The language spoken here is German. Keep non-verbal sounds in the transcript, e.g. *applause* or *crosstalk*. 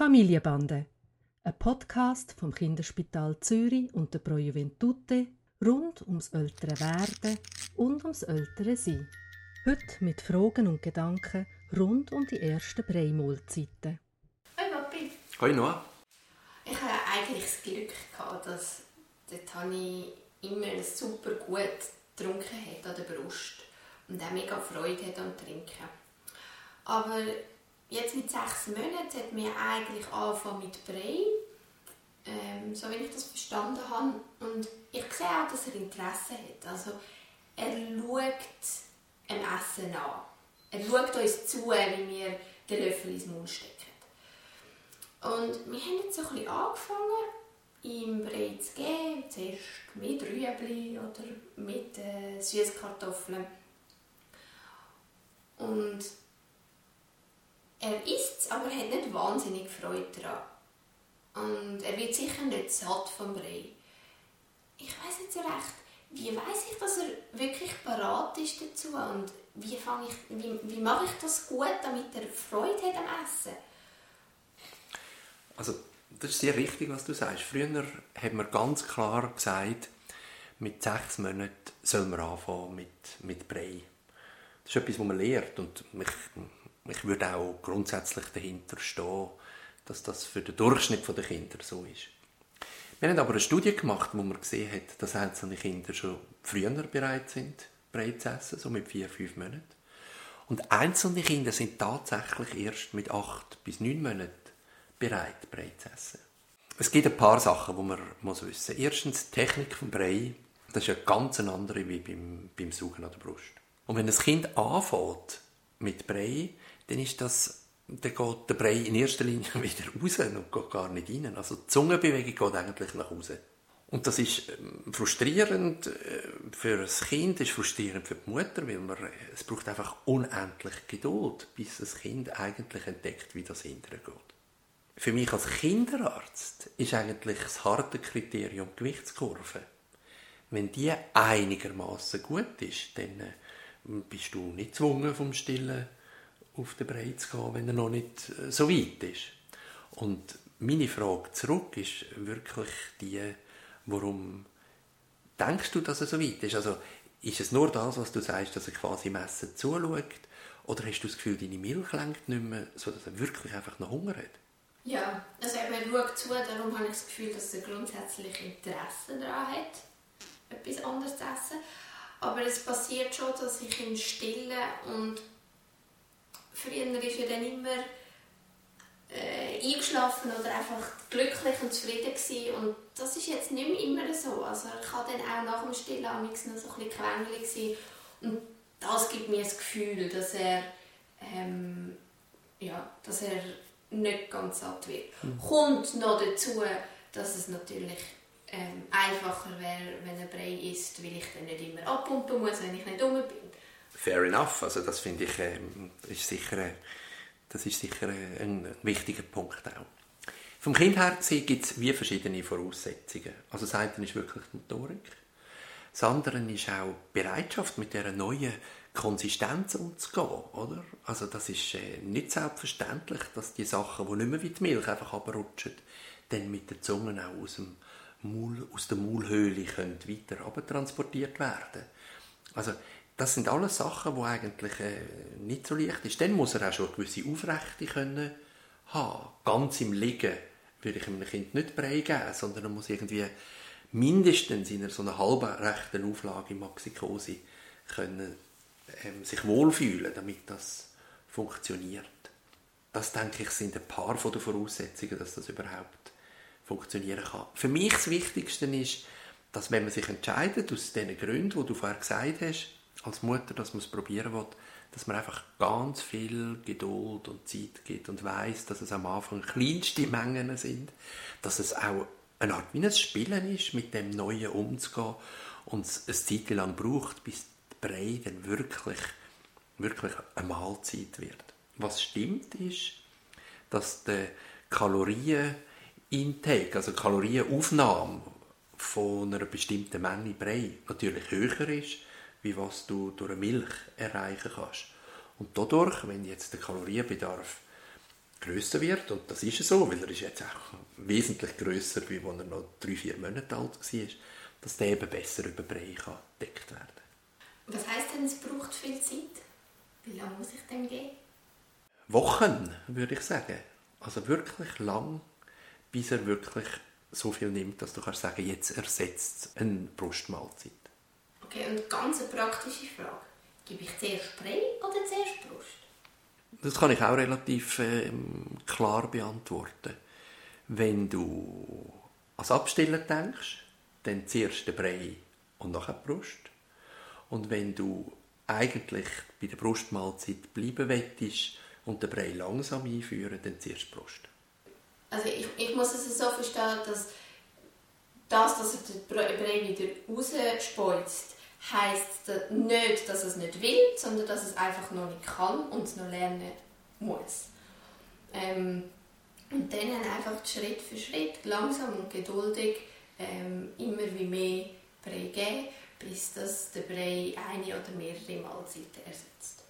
Familienbande, ein Podcast vom Kinderspital Zürich und der Pro Juventute rund ums ältere Werden und ums ältere Sein. Heute mit Fragen und Gedanken rund um die ersten Breimolzeiten. Hoi Papi. Hoi Noah. Ich hatte eigentlich das Glück, gehabt, dass habe ich immer super gut getrunken hat an der Brust und auch mega Freude hat am Trinken. Aber jetzt mit sechs Monaten hat mir eigentlich angefangen mit Brei, ähm, so wie ich das verstanden habe. Und ich sehe auch, dass er Interesse hat. Also er schaut ein Essen an. Er schaut uns zu, wie wir den Löffel ins Mund stecken. Und wir haben jetzt so ein bisschen angefangen, ihm Brei zu geben. Zuerst mit Rüebli oder mit äh, Süßkartoffeln. Und er isst es, aber er hat nicht wahnsinnig Freude daran. Und er wird sicher nicht satt vom Brei. Ich weiß nicht so recht, wie weiß ich, dass er wirklich parat ist dazu und wie, ich, wie, wie mache ich das gut, damit er Freude hat am Essen? Also, das ist sehr richtig, was du sagst. Früher hat man ganz klar gesagt, mit sechs Monaten soll man anfangen mit, mit Brei. Das ist etwas, was man lernt und ich, ich würde auch grundsätzlich dahinter stehen, dass das für den Durchschnitt der Kinder so ist. Wir haben aber eine Studie gemacht, wo man gesehen hat, dass einzelne Kinder schon früher bereit sind, Brei zu essen, so mit vier, fünf Monaten. Und einzelne Kinder sind tatsächlich erst mit acht bis neun Monaten bereit, Brei zu essen. Es gibt ein paar Sachen, die man muss wissen muss. Erstens, die Technik des Brei, das ist eine ganz andere wie beim, beim Saugen an der Brust. Und wenn das Kind anfängt mit Brei, dann ist das, dann geht der Brei in erster Linie *laughs* wieder raus und geht gar nicht rein. Also die Zungenbewegung geht eigentlich nach Hause. Und das ist ähm, frustrierend äh, für das Kind, ist frustrierend für die Mutter, weil man, es braucht einfach unendlich Geduld, bis das Kind eigentlich entdeckt, wie das hinterher geht. Für mich als Kinderarzt ist eigentlich das harte Kriterium die Gewichtskurve. Wenn die einigermaßen gut ist, dann äh, bist du nicht gezwungen, vom Stillen auf den Brei zu gehen, wenn er noch nicht äh, so weit ist. Und meine Frage zurück ist wirklich die, warum denkst du, dass er so weit ist? Also, ist es nur das, was du sagst, dass er quasi im Essen zuschaut? Oder hast du das Gefühl, deine Milch lenkt nicht mehr, sodass er wirklich einfach noch Hunger hat? Ja, also er schaut zu, darum habe ich das Gefühl, dass er grundsätzlich Interesse daran hat, etwas anderes zu essen. Aber es passiert schon, dass ich ihn stille und früher war er dann immer äh, eingeschlafen oder einfach glücklich und zufrieden gewesen. und das ist jetzt nicht mehr immer so. Also ich kann dann auch nach dem Stillen noch so ein bisschen quengelig sein und das gibt mir das Gefühl, dass er ähm, ja, dass er nicht ganz satt wird. Mhm. Kommt noch dazu, dass es natürlich ähm, einfacher wäre, wenn er Brei isst, weil ich dann nicht immer abpumpen muss, wenn ich nicht dumm bin. Fair enough, also das finde ich äh, ist sicher, äh, das ist sicher äh, ein wichtiger Punkt auch. Vom Kind her gibt es wie verschiedene Voraussetzungen. Also das eine ist wirklich die Motorik. Das andere ist auch die Bereitschaft, mit dieser neuen Konsistenz umzugehen, oder? Also das ist äh, nicht selbstverständlich, dass die Sachen, die nicht mehr wie die Milch einfach abrutschen, dann mit der Zunge auch aus, dem Maul, aus der Maulhöhle können weiter transportiert werden. Also das sind alles Sachen, die eigentlich äh, nicht so leicht sind. Dann muss er auch schon eine gewisse Aufrechte können haben. Ganz im Liegen würde ich einem Kind nicht Brei sondern er muss irgendwie mindestens in einer so einer halbrechten Auflage im Maxikose können ähm, sich wohlfühlen, damit das funktioniert. Das, denke ich, sind ein paar von den Voraussetzungen, dass das überhaupt funktionieren kann. Für mich das Wichtigste ist, dass wenn man sich entscheidet, aus den Gründen, die du vorher gesagt hast, als Mutter, dass man es probieren will, dass man einfach ganz viel Geduld und Zeit gibt und weiß, dass es am Anfang kleinste Mengen sind, dass es auch eine Art wie ein Spielen ist, mit dem Neuen umzugehen und es eine Zeit lang braucht, bis Brei dann wirklich, wirklich eine Mahlzeit wird. Was stimmt ist, dass der Kalorienintake, also Kalorienaufnahme von einer bestimmten Menge Brei natürlich höher ist, wie was du durch eine Milch erreichen kannst. Und dadurch, wenn jetzt der Kalorienbedarf grösser wird, und das ist so, weil er ist jetzt auch wesentlich grösser, wie als er noch drei, vier Monate alt war, dass der eben besser über Brei kann gedeckt werden Was heisst denn, es braucht viel Zeit? Wie lange muss ich dem geben? Wochen, würde ich sagen. Also wirklich lang, bis er wirklich so viel nimmt, dass du kannst sagen, jetzt ersetzt eine Brustmahlzeit. Okay, und ganz eine praktische Frage. Gebe ich zuerst Brei oder zuerst Brust? Das kann ich auch relativ äh, klar beantworten. Wenn du ans Abstillen denkst, dann zuerst den Brei und nachher die Brust. Und wenn du eigentlich bei der Brustmahlzeit bleiben möchtest und den Brei langsam einführen, dann zuerst die Brust. Also ich, ich muss es so verstehen, dass das, dass er den Brei wieder rausspeuzt, heisst nicht, dass es nicht will, sondern dass es einfach noch nicht kann und es noch lernen muss. Ähm, und dann einfach Schritt für Schritt, langsam und geduldig, ähm, immer wie mehr Brei geben, bis das der Brei eine oder mehrere Mahlzeiten ersetzt.